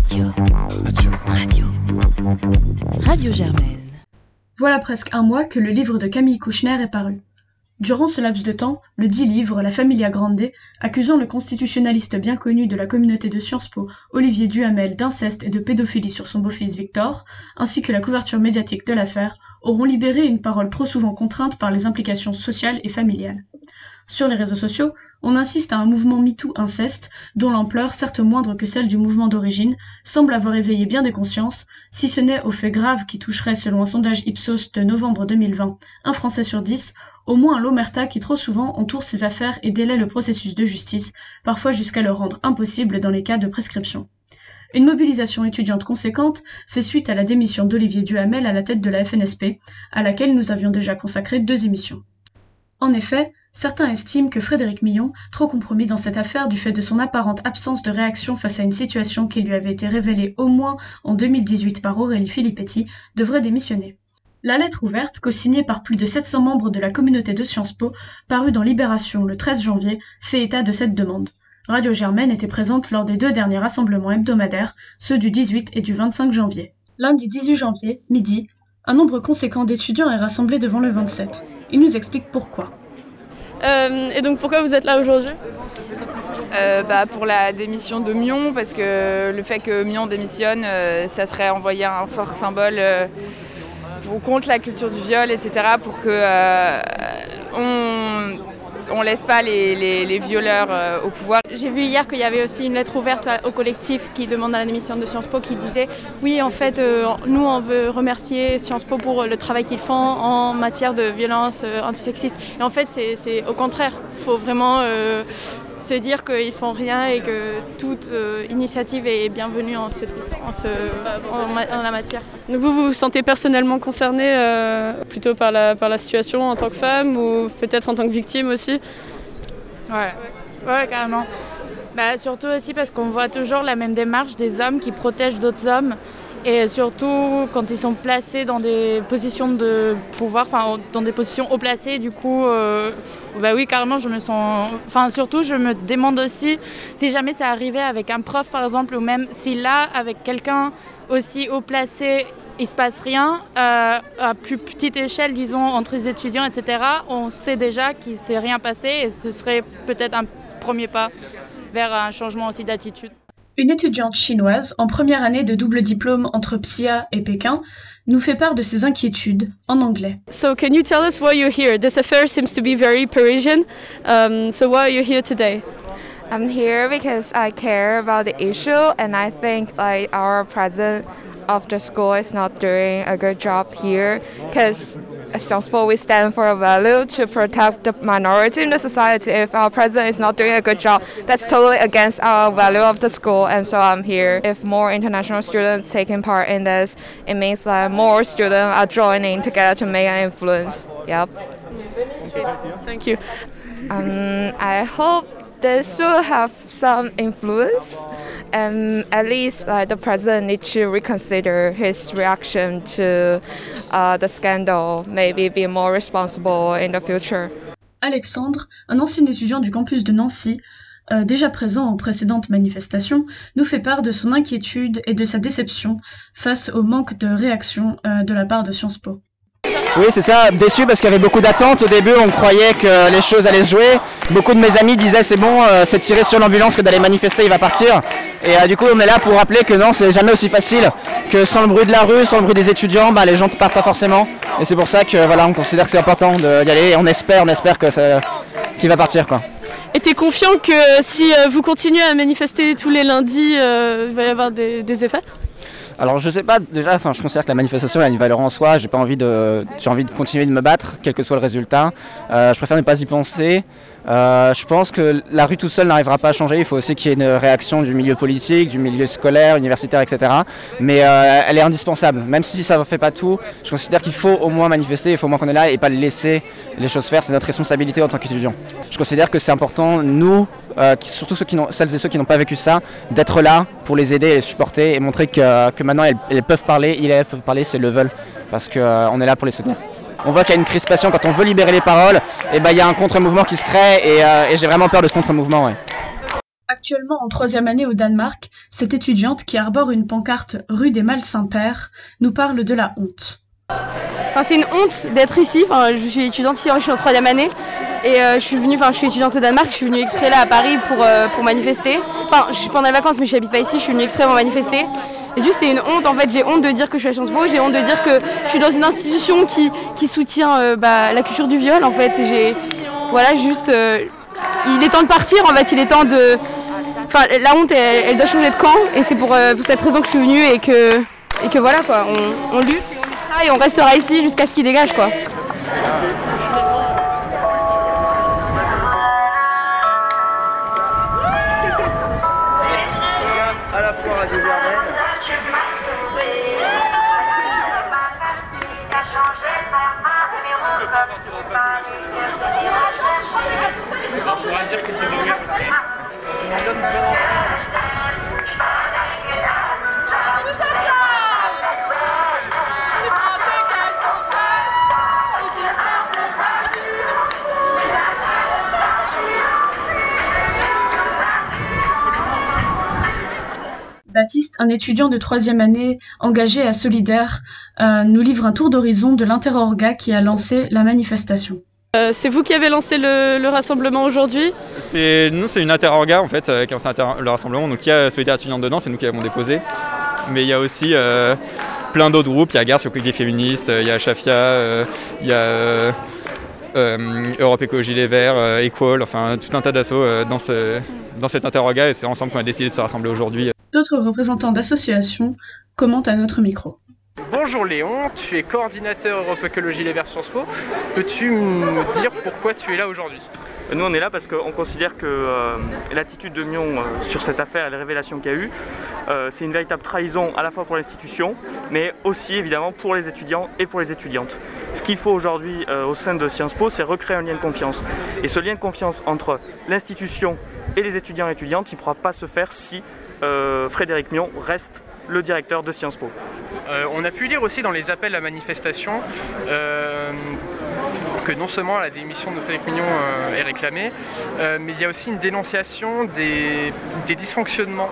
Radio. Radio. Radio. Radio Germaine. Voilà presque un mois que le livre de Camille Kouchner est paru. Durant ce laps de temps, le dit livre La Familia Grande, accusant le constitutionnaliste bien connu de la communauté de Sciences Po, Olivier Duhamel, d'inceste et de pédophilie sur son beau-fils Victor, ainsi que la couverture médiatique de l'affaire, auront libéré une parole trop souvent contrainte par les implications sociales et familiales. Sur les réseaux sociaux, on insiste à un mouvement MeToo inceste, dont l'ampleur, certes moindre que celle du mouvement d'origine, semble avoir éveillé bien des consciences, si ce n'est aux faits graves qui toucheraient, selon un sondage Ipsos de novembre 2020, un Français sur dix, au moins l'omerta qui trop souvent entoure ces affaires et délaie le processus de justice, parfois jusqu'à le rendre impossible dans les cas de prescription. Une mobilisation étudiante conséquente fait suite à la démission d'Olivier Duhamel à la tête de la FNSP, à laquelle nous avions déjà consacré deux émissions. En effet, certains estiment que Frédéric Millon, trop compromis dans cette affaire du fait de son apparente absence de réaction face à une situation qui lui avait été révélée au moins en 2018 par Aurélie Filippetti, devrait démissionner. La lettre ouverte, co-signée par plus de 700 membres de la communauté de Sciences Po, parue dans Libération le 13 janvier, fait état de cette demande. Radio Germaine était présente lors des deux derniers rassemblements hebdomadaires, ceux du 18 et du 25 janvier. Lundi 18 janvier, midi, un nombre conséquent d'étudiants est rassemblé devant le 27. Il nous explique pourquoi. Euh, et donc pourquoi vous êtes là aujourd'hui euh, bah, Pour la démission de Mion, parce que le fait que Mion démissionne, euh, ça serait envoyer un fort symbole contre la culture du viol, etc. pour que on, on laisse pas les, les- violeurs euh, au pouvoir. J'ai vu hier qu'il y avait aussi une lettre ouverte au collectif qui demande à la démission de Sciences Po qui disait oui en fait euh, nous on veut remercier Sciences Po pour le travail qu'ils font en matière de violence euh, antisexiste. Et en fait c'est au contraire, faut vraiment se dire qu'ils font rien et que toute euh, initiative est bienvenue en, ce, en, ce- en la matière. Donc vous vous vous sentez personnellement concerné euh, plutôt par la, par la situation en tant que femme ou peut-être en tant que victime aussi? Ouais, ouais, carrément. Bah, surtout aussi parce qu'on voit toujours la même démarche des hommes qui protègent d'autres hommes. Et surtout quand ils sont placés dans des positions de pouvoir, enfin dans des positions haut placées, du coup, euh, bah oui, carrément, je me sens. Enfin, surtout, je me demande aussi si jamais ça arrivait avec un prof, par exemple, ou même si là, avec quelqu'un aussi haut placé, il se passe rien, euh, à plus petite échelle, disons, entre les étudiants, etc., on sait déjà qu'il ne s'est rien passé et ce serait peut-être un premier pas vers un changement aussi d'attitude. Une étudiante chinoise en première année de double diplôme entre Xia et Pékin nous fait part de ses inquiétudes en anglais. So can you tell us why you're here? This affair seems to be very Parisian. Um, so why are you here today? I'm here because I care about the issue and I think like our president of the school is not doing a good job here because as Sciences we stand for a value to protect the minority in the society. If our president is not doing a good job, that's totally against our value of the school and so I'm here. If more international students taking part in this, it means that more students are joining together to make an influence. Yep. Thank you. Um, I hope this will have some influence, and at least uh, the president needs to reconsider his reaction to uh, the scandal. Maybe be more responsible in the future. Alexandre, un ancien étudiant du campus de Nancy, euh, déjà présent aux précédentes manifestations, nous fait part de son inquiétude et de sa déception face au manque de réaction euh, de la part de Sciences Po. Oui, c'est ça, déçu parce qu'il y avait beaucoup d'attentes. Au début, on croyait que les choses allaient se jouer. Beaucoup de mes amis disaient c'est bon, euh, c'est tiré sur l'ambulance que d'aller manifester, il va partir. Et euh, du coup, on est là pour rappeler que non, c'est jamais aussi facile. Que sans le bruit de la rue, sans le bruit des étudiants, bah, les gens ne partent pas forcément. Et c'est pour ça que voilà, on considère que c'est important d'y aller. On espère, on espère qu'il va partir quoi. Et t'es confiant que si euh, vous continuez à manifester tous les lundis, il va y avoir des effets? Alors je sais pas, déjà, enfin, je considère que la manifestation a une valeur en soi, j'ai pas envie de, j'ai envie de continuer de me battre, quel que soit le résultat. Euh, je préfère ne pas y penser. Euh, je pense que la rue tout seul n'arrivera pas à changer, il faut aussi qu'il y ait une réaction du milieu politique, du milieu scolaire, universitaire, etc. Mais euh, elle est indispensable, même si ça ne fait pas tout, je considère qu'il faut au moins manifester, il faut au moins qu'on est là et pas laisser les choses faire, c'est notre responsabilité en tant qu'étudiant. Je considère que c'est important, nous, euh, surtout ceux qui celles et ceux qui n'ont pas vécu ça, d'être là pour les aider et les supporter et montrer que, que maintenant elles, elles peuvent parler, ils elles peuvent parler, c'est le veulent, parce qu'on est là pour les soutenir. On voit qu'il y a une crispation quand on veut libérer les paroles, et ben il y a un contre-mouvement qui se crée et, euh, et j'ai vraiment peur de ce contre-mouvement. ouais. Actuellement en troisième année au Danemark, cette étudiante qui arbore une pancarte rue des Mâles-Saint-Père nous parle de la honte. Enfin, c'est une honte d'être ici. Enfin, je suis étudiante ici, je suis en troisième année. Et euh, je suis venue, enfin je suis étudiante au Danemark, je suis venue exprès là à Paris pour, euh, pour manifester. Enfin, je suis pendant les vacances mais je n'habite pas ici, je suis venue exprès pour manifester. Et juste c'est une honte en fait, j'ai honte de dire que je suis à Sciences Po, j'ai honte de dire que je suis dans une institution qui, soutient euh, bah, la culture du viol en fait. J'ai voilà juste il est temps de partir en fait, il est temps de. Enfin la honte elle, doit changer de camp et c'est pour, cette raison que je suis venue et que, et que voilà quoi, on, on lutte et on luttera et on restera ici jusqu'à ce qu'il dégage quoi. Baptiste, un étudiant de troisième année engagé à Solidaire, euh, nous livre un tour d'horizon de l'interorga qui a lancé la manifestation. Euh, c'est vous qui avez lancé le, rassemblement aujourd'hui? C'est, Nous, c'est une interorga en fait euh, qui a lancé le rassemblement. Donc il y a Solidaire étudiante dedans, c'est nous qui l'avons déposé. Mais il y a aussi plein d'autres groupes. Il y a Garde sur des féministes, il y a Chafia, il y a Europe Écologie Les Verts, Equal, enfin tout un tas d'assauts dans, dans cette interorga et c'est ensemble qu'on a décidé de se rassembler aujourd'hui. D'autres représentants d'associations commentent à notre micro. Bonjour Léon, tu es coordinateur Europe Écologie Les Verts Sciences Po. Peux-tu me dire pourquoi tu es là aujourd'hui? Nous on est là parce qu'on considère que euh, l'attitude de Mion euh, sur cette affaire et les révélations qu'il y a eu, euh, c'est une véritable trahison à la fois pour l'institution, mais aussi évidemment pour les étudiants et pour les étudiantes. Ce qu'il faut aujourd'hui au sein de Sciences Po, c'est recréer un lien de confiance. Et ce lien de confiance entre l'institution et les étudiants et étudiantes, il ne pourra pas se faire si Frédéric Mion reste le directeur de Sciences Po. Euh, on a pu lire aussi dans les appels à manifestation euh, que non seulement la démission de Frédéric Mignon euh, est réclamée, mais il y a aussi une dénonciation des, dysfonctionnements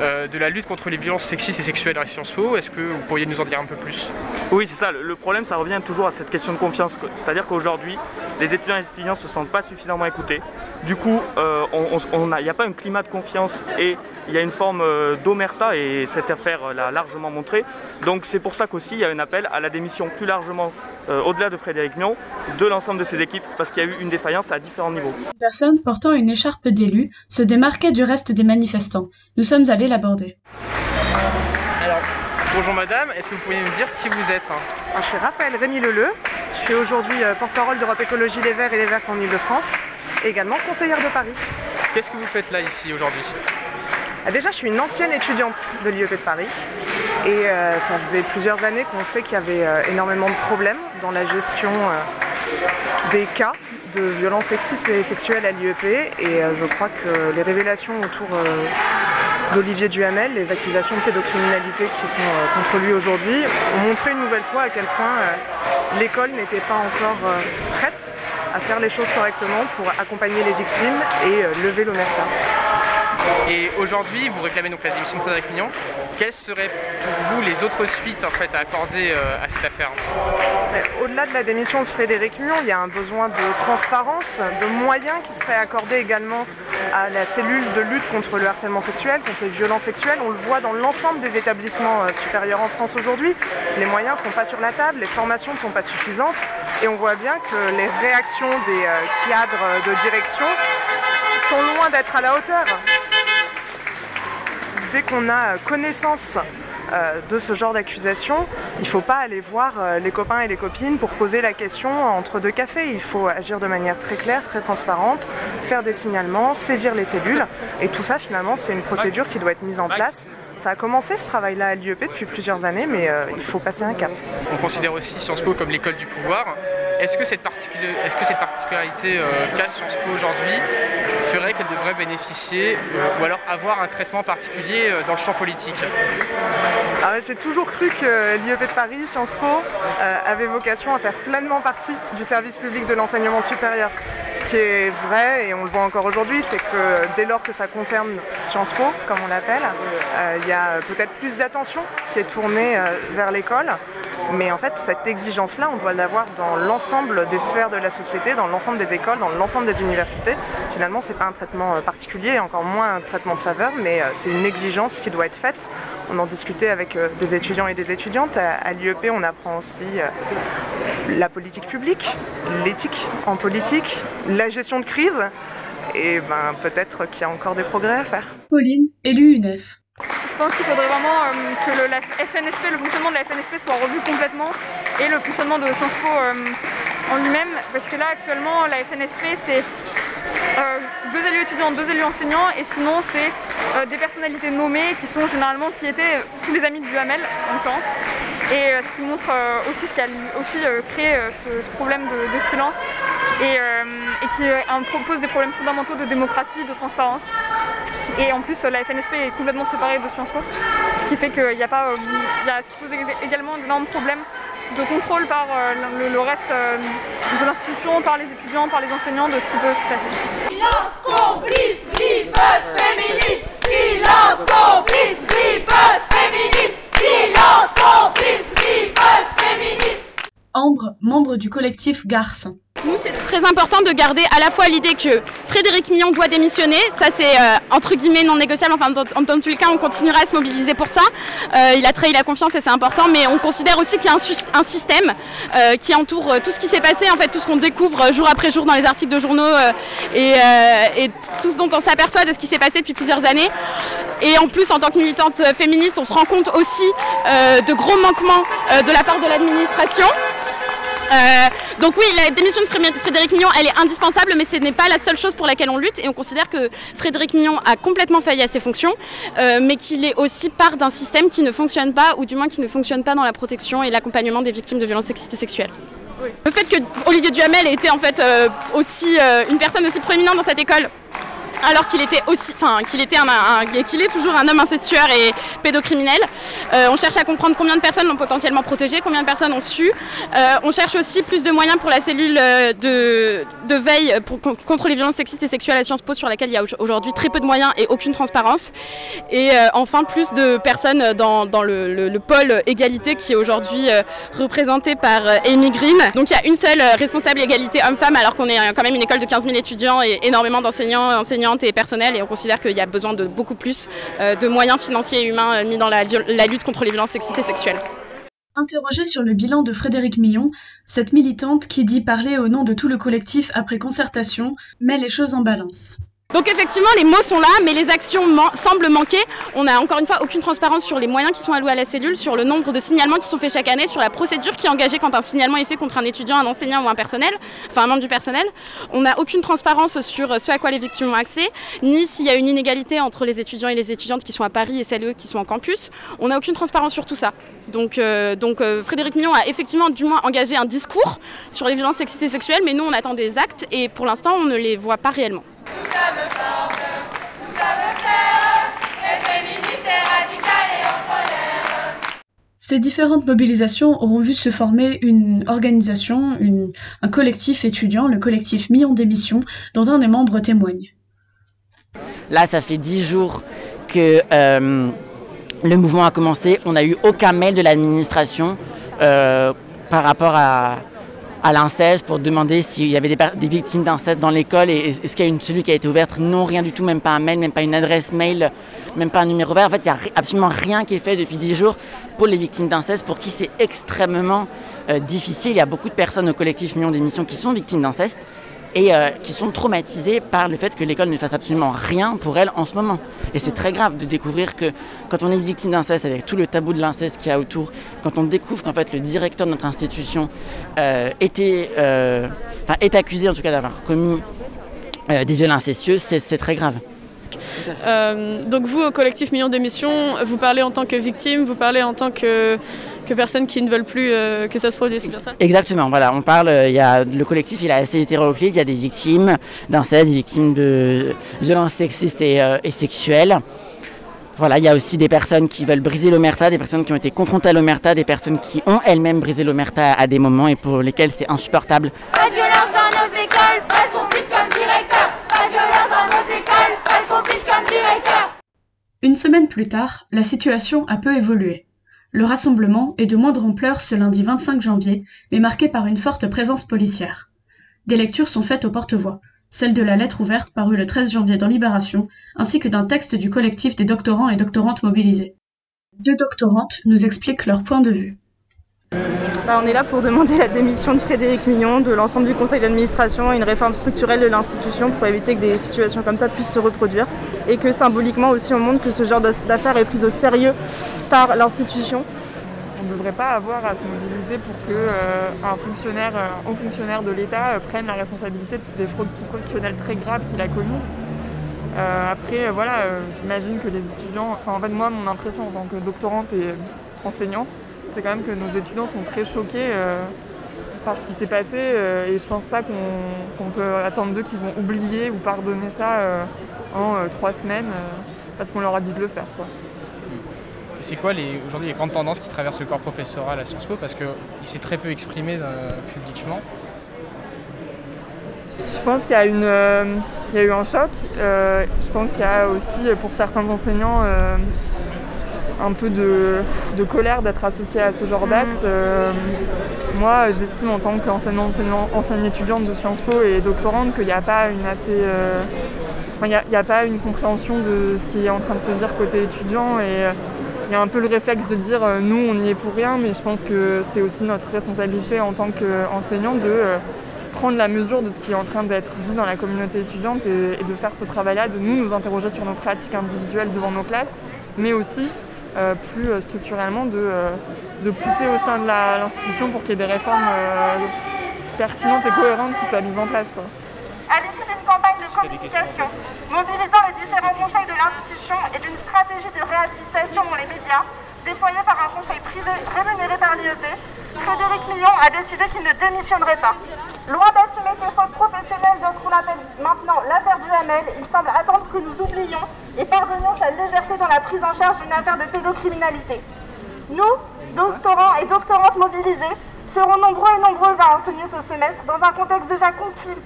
de la lutte contre les violences sexistes et sexuelles à Sciences Po. Est-ce que vous pourriez nous en dire un peu plus? Oui, c'est ça. Le problème, ça revient toujours à cette question de confiance. C'est-à-dire qu'aujourd'hui, les étudiants et les étudiants ne se sentent pas suffisamment écoutés. Du coup, il n'y a, a, pas un climat de confiance et il y a une forme d'omerta et cette affaire l'a largement montré. Donc c'est pour ça qu'aussi il y a un appel à la démission plus largement, euh, au-delà de Frédéric Mion, de l'ensemble de ses équipes, parce qu'il y a eu une défaillance à différents niveaux. Une personne portant une écharpe d'élu se démarquait du reste des manifestants. Nous sommes allés l'aborder. Alors, bonjour madame, est-ce que vous pourriez nous dire qui vous êtes Je suis Raphaël Rémy Leleu, je suis aujourd'hui euh, porte-parole d'Europe Écologie Les Verts et Les Vertes en Ile-de-France, et également conseillère de Paris. Qu'est-ce que vous faites là ici aujourd'hui? Déjà, je suis une ancienne étudiante de l'IEP de Paris et euh, ça faisait plusieurs années qu'on sait qu'il y avait euh, énormément de problèmes dans la gestion euh, des cas de violences sexistes et sexuelles à l'IEP et je crois que les révélations autour d'Olivier Duhamel, les accusations de pédocriminalité qui sont contre lui aujourd'hui, ont montré une nouvelle fois à quel point l'école n'était pas encore prête à faire les choses correctement pour accompagner les victimes et lever l'omerta. Et aujourd'hui, vous réclamez donc la démission de Frédéric Mignon. Quelles seraient pour vous les autres suites en fait, à accorder euh, à cette affaire Au-delà de la démission de Frédéric Mignon, il y a un besoin de transparence, de moyens qui seraient accordés également à la cellule de lutte contre le harcèlement sexuel, contre les violences sexuelles. On le voit dans l'ensemble des établissements euh, supérieurs en France aujourd'hui. Les moyens ne sont pas sur la table, les formations ne sont pas suffisantes et on voit bien que les réactions des euh, cadres de direction sont loin d'être à la hauteur dès qu'on a connaissance euh, de ce genre d'accusation, il ne faut pas aller voir euh, les copains et les copines pour poser la question entre deux cafés. Il faut agir de manière très claire, très transparente, faire des signalements, saisir les cellules. Et tout ça, finalement, c'est une procédure qui doit être mise en place. Ça a commencé ce travail-là à l'IEP depuis plusieurs années, mais euh, il faut passer un cap. On considère aussi Sciences Po comme l'école du pouvoir. Est-ce que cette, particularité qu'a Sciences Po aujourd'hui? Qu'elle devrait bénéficier ou alors avoir un traitement particulier dans le champ politique ah j'ai toujours cru que l'IEP de Paris, Sciences Po, euh, avait vocation à faire pleinement partie du service public de l'enseignement supérieur. Ce qui est vrai, et on le voit encore aujourd'hui, c'est que dès lors que ça concerne Sciences Po, comme on l'appelle, euh, il y a peut-être plus d'attention qui est tournée euh, vers l'école. Mais en fait, cette exigence-là, on doit l'avoir dans l'ensemble des sphères de la société, dans l'ensemble des écoles, dans l'ensemble des universités. Finalement, ce n'est pas un traitement particulier, encore moins un traitement de faveur, mais c'est une exigence qui doit être faite. On en discutait avec des étudiants et des étudiantes. À, l'IEP, on apprend aussi la politique publique, l'éthique en politique, la gestion de crise, et ben peut-être qu'il y a encore des progrès à faire. Pauline, élue UNEF. Je pense qu'il faudrait vraiment euh, que le, la FNSP, le fonctionnement de la FNSP soit revu complètement et le fonctionnement de Sciences Po euh, en lui-même, parce que là actuellement la FNSP c'est euh, deux élus étudiants, deux élus enseignants, et sinon c'est des personnalités nommées qui sont généralement qui étaient tous les amis du Hamel en l'occurrence. Et ce qui montre aussi ce qui a aussi créé ce, problème de, silence et, et qui pose des problèmes fondamentaux de démocratie, de transparence. Et en plus, la FNSP est complètement séparée de Sciences Po, ce qui fait qu'il n'y a pas, il y a, ce qui pose également d'énormes problèmes de contrôle par le, reste de l'institution, par les étudiants, par les enseignants de ce qui peut se passer. Silence complice, riposte féministe Silence complice, riposte féministe Silence complice, riposte féministe Ambre, membre du collectif Garce. Nous, c'est très important de garder à la fois l'idée que Frédéric Millon doit démissionner, ça c'est euh, entre guillemets non négociable, enfin dans, dans, tous les cas on continuera à se mobiliser pour ça. Euh, il a trahi la confiance et c'est important, mais on considère aussi qu'il y a un, système euh, qui entoure tout ce qui s'est passé, en fait tout ce qu'on découvre jour après jour dans les articles de journaux et, et, tout ce dont on s'aperçoit de ce qui s'est passé depuis plusieurs années. Et en plus en tant que militante féministe, on se rend compte aussi de gros manquements de la part de l'administration. Euh, donc oui, la démission de Frédéric Mignon, elle est indispensable, mais ce n'est pas la seule chose pour laquelle on lutte. Et on considère que Frédéric Mignon a complètement failli à ses fonctions, euh, mais qu'il est aussi part d'un système qui ne fonctionne pas, ou du moins qui ne fonctionne pas dans la protection et l'accompagnement des victimes de violences sexistes et sexuelles. Le fait que Olivier Duhamel était en fait euh, aussi une personne aussi proéminente dans cette école alors qu'il était aussi, enfin qu'il était un, qu'il est toujours un homme incestueur et pédocriminel. Euh, on cherche à comprendre combien de personnes l'ont potentiellement protégé, combien de personnes ont su. Euh, on cherche aussi plus de moyens pour la cellule euh, de, veille contre les violences sexistes et sexuelles à Sciences Po sur laquelle il y a aujourd'hui très peu de moyens et aucune transparence. Et enfin plus de personnes dans, le, pôle égalité qui est aujourd'hui représenté par Amy Grimm. Donc il y a une seule responsable égalité homme-femme alors qu'on est quand même une école de 15 000 étudiants et énormément d'enseignants et et personnelle et on considère qu'il y a besoin de beaucoup plus euh, de moyens financiers et humains euh, mis dans la, lutte contre les violences sexistes et sexuelles. Interrogée sur le bilan de Frédéric Millon, cette militante qui dit parler au nom de tout le collectif après concertation met les choses en balance. Donc effectivement, les mots sont là, mais les actions semblent manquer. On n'a encore une fois aucune transparence sur les moyens qui sont alloués à la cellule, sur le nombre de signalements qui sont faits chaque année, sur la procédure qui est engagée quand un signalement est fait contre un étudiant, un enseignant ou un personnel, enfin un membre du personnel. On n'a aucune transparence sur ce à quoi les victimes ont accès, ni s'il y a une inégalité entre les étudiants et les étudiantes qui sont à Paris et celles qui sont en campus. On n'a aucune transparence sur tout ça. Donc, euh, euh, Frédéric Mignon a effectivement du moins engagé un discours sur les violences sexistes et sexuelles, mais nous on attend des actes et pour l'instant on ne les voit pas réellement. Ces différentes mobilisations auront vu se former une organisation, un collectif étudiant, le collectif Million d'émissions, dont un des membres témoigne. Là, ça fait dix jours que euh, le mouvement a commencé. On n'a eu aucun mail de l'administration euh, par rapport à, à l'inceste pour demander s'il y avait des, victimes d'inceste dans l'école et est-ce qu'il y a une cellule qui a été ouverte? Non, rien du tout, même pas un mail, même pas une adresse mail, même pas un numéro vert. En fait, il n'y a absolument rien qui est fait depuis 10 jours pour les victimes d'inceste, pour qui c'est extrêmement euh, difficile. Il y a beaucoup de personnes au collectif Millions d'émissions qui sont victimes d'inceste et euh, qui sont traumatisées par le fait que l'école ne fasse absolument rien pour elles en ce moment. Et c'est très grave de découvrir que quand on est victime d'inceste, avec tout le tabou de l'inceste qu'il y a autour, quand on découvre qu'en fait le directeur de notre institution euh, était, euh, est accusé en tout cas d'avoir commis des violences incestueuses, c'est très grave. Donc vous, au collectif Millions d'émissions, vous parlez en tant que victime, vous parlez en tant que que personnes qui ne veulent plus euh, que ça se produise, c'est bien ça? Exactement, voilà, on parle, euh, il y a, le collectif il est assez hétéroclite, il y a des victimes d'inceste, des victimes de violences sexistes et, euh, sexuelles. Voilà, il y a aussi des personnes qui veulent briser l'omerta, des personnes qui ont été confrontées à l'omerta, des personnes qui ont elles-mêmes brisé l'omerta à des moments et pour lesquelles c'est insupportable. Pas de violence dans nos écoles, pas plus Une semaine plus tard, la situation a peu évolué. Le rassemblement est de moindre ampleur ce lundi 25 janvier, mais marqué par une forte présence policière. Des lectures sont faites aux porte-voix, celle de la lettre ouverte parue le 13 janvier dans Libération, ainsi que d'un texte du collectif des doctorants et doctorantes mobilisés. Deux doctorantes nous expliquent leur point de vue. Bah, on est là pour demander la démission de Frédéric Mignon, de l'ensemble du conseil d'administration et une réforme structurelle de l'institution pour éviter que des situations comme ça puissent se reproduire et que symboliquement aussi on montre que ce genre d'affaires est prise au sérieux par l'institution. On ne devrait pas avoir à se mobiliser pour que euh, un fonctionnaire, euh, un fonctionnaire de l'État euh, prenne la responsabilité des fraudes professionnelles très graves qu'il a commises. après, voilà, j'imagine que les étudiants, enfin en fait moi mon impression en tant que doctorante et enseignante, c'est quand même que nos étudiants sont très choqués euh, par ce qui s'est passé euh, et je pense pas qu'on peut attendre d'eux qu'ils vont oublier ou pardonner ça euh, en trois semaines parce qu'on leur a dit de le faire. C'est quoi aujourd'hui les grandes tendances qui traversent le corps professoral à Sciences Po? Parce qu'il s'est très peu exprimé publiquement je pense qu'il y, a eu un choc. je pense qu'il y a aussi pour certains enseignants un peu de, colère d'être associé à ce genre d'acte. Mhm. Euh, moi, j'estime en tant qu'enseignante étudiante de Sciences Po et doctorante qu'il n'y a pas une assez. Euh, il n'y a, pas une compréhension de ce qui est en train de se dire côté étudiant et euh, il y a un peu le réflexe de dire nous on n'y est pour rien mais je pense que c'est aussi notre responsabilité en tant qu'enseignant de prendre la mesure de ce qui est en train d'être dit dans la communauté étudiante et, et de faire ce travail-là, de nous nous interroger sur nos pratiques individuelles devant nos classes mais aussi plus euh, structurellement euh, de, pousser au sein de l'institution pour qu'il y ait des réformes pertinentes et cohérentes qui soient mises en place. Quoi. À l'issue d'une campagne de communication mobilisant les différents conseils de l'institution et d'une stratégie de réhabilitation dans les médias, déployée par un conseil privé rémunéré par l'IEP, Frédéric Millon a décidé qu'il ne démissionnerait pas. Loin d'assumer ses fautes professionnelles dans ce qu'on appelle maintenant l'affaire du Hamel, il semble attendre que nous oublions et pardonnions sa légèreté dans la prise en charge d'une affaire de pédocriminalité. Nous, doctorants et doctorantes mobilisés, serons nombreux et nombreuses à enseigner ce semestre dans un contexte déjà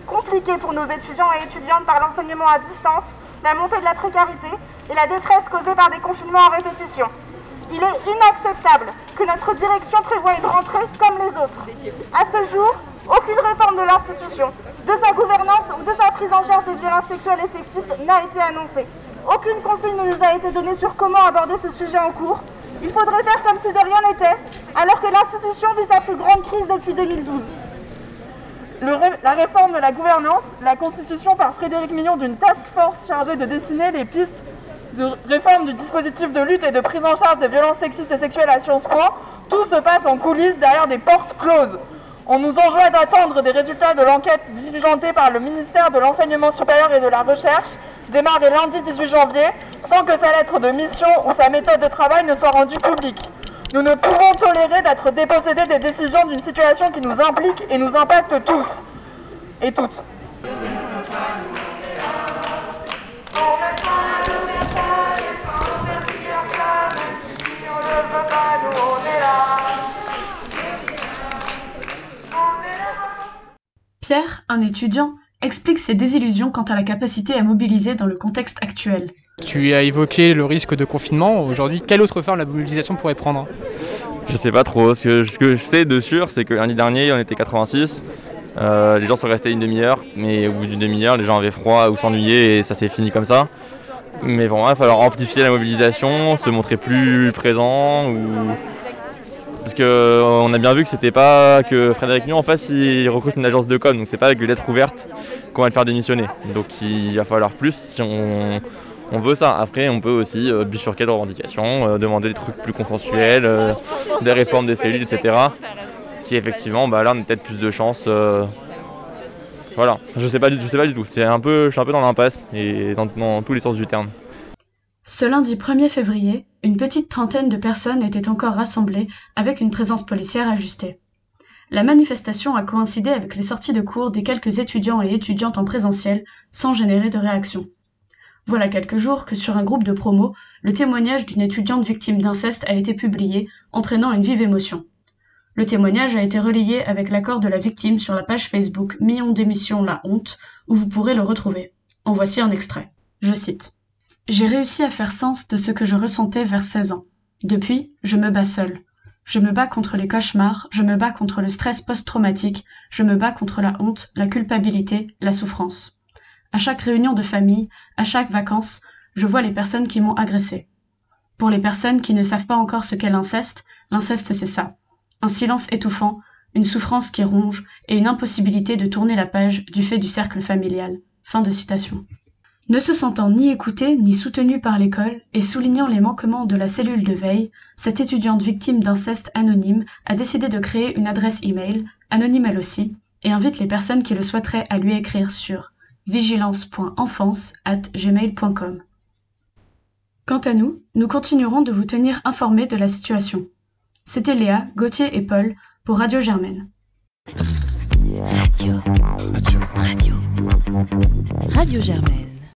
compliqué pour nos étudiants et étudiantes par l'enseignement à distance, la montée de la précarité et la détresse causée par des confinements en répétition. Il est inacceptable que notre direction prévoie une rentrée comme les autres. À ce jour, aucune réforme de l'institution, de sa gouvernance ou de sa prise en charge des violences sexuelles et sexistes n'a été annoncée. Aucune consigne ne nous a été donnée sur comment aborder ce sujet en cours. Il faudrait faire comme si de rien n'était, alors que l'institution vit sa plus grande crise depuis 2012. la réforme de la gouvernance, la constitution par Frédéric Mignon d'une task force chargée de dessiner les pistes de réforme du dispositif de lutte et de prise en charge des violences sexistes et sexuelles à Sciences Po, tout se passe en coulisses derrière des portes closes. On nous enjoint d'attendre des résultats de l'enquête diligentée par le ministère de l'Enseignement supérieur et de la Recherche, démarrée lundi 18 janvier, sans que sa lettre de mission ou sa méthode de travail ne soit rendue publique. Nous ne pouvons tolérer d'être dépossédés des décisions d'une situation qui nous implique et nous impacte tous et toutes. Pierre, un étudiant, explique ses désillusions quant à la capacité à mobiliser dans le contexte actuel. Tu as évoqué le risque de confinement. Aujourd'hui, quelle autre forme la mobilisation pourrait prendre? Je sais pas trop. Ce que, je sais de sûr, c'est que l'année dernier, on était 86. Euh, les gens sont restés une demi-heure, mais au bout d'une demi-heure, les gens avaient froid ou s'ennuyaient et ça s'est fini comme ça. Mais bon, il va falloir amplifier la mobilisation, se montrer plus présent. Ou... Parce qu'on euh, a bien vu que c'était pas que Frédéric Mion en face il recrute une agence de com, donc c'est pas avec les lettres ouvertes qu'on va le faire démissionner. Donc il va falloir plus si on, veut ça. Après on peut aussi euh, bifurquer de revendications, euh, demander des trucs plus consensuels, des réformes des cellules, etc. Qui effectivement bah, là on a peut-être plus de chance. Voilà, je sais pas du, je sais pas du tout. Un peu, je suis un peu dans l'impasse et dans, tous les sens du terme. Ce lundi 1er février, une petite trentaine de personnes étaient encore rassemblées avec une présence policière ajustée. La manifestation a coïncidé avec les sorties de cours des quelques étudiants et étudiantes en présentiel sans générer de réaction. Voilà quelques jours que sur un groupe de promo, le témoignage d'une étudiante victime d'inceste a été publié, entraînant une vive émotion. Le témoignage a été relayé avec l'accord de la victime sur la page Facebook Million d'émissions La Honte, où vous pourrez le retrouver. En voici un extrait. Je cite. J'ai réussi à faire sens de ce que je ressentais vers 16 ans. Depuis, je me bats seule. Je me bats contre les cauchemars, je me bats contre le stress post-traumatique, je me bats contre la honte, la culpabilité, la souffrance. À chaque réunion de famille, à chaque vacances, je vois les personnes qui m'ont agressé. Pour les personnes qui ne savent pas encore ce qu'est l'inceste, l'inceste c'est ça. Un silence étouffant, une souffrance qui ronge et une impossibilité de tourner la page du fait du cercle familial. Fin de citation. Ne se sentant ni écoutée ni soutenue par l'école et soulignant les manquements de la cellule de veille, cette étudiante victime d'inceste anonyme a décidé de créer une adresse email, anonyme elle aussi, et invite les personnes qui le souhaiteraient à lui écrire sur vigilance.enfance@gmail.com. Quant à nous, nous continuerons de vous tenir informés de la situation. C'était Léa, Gauthier et Paul pour Radio Germaine. Radio. Radio. Radio. Radio Germaine.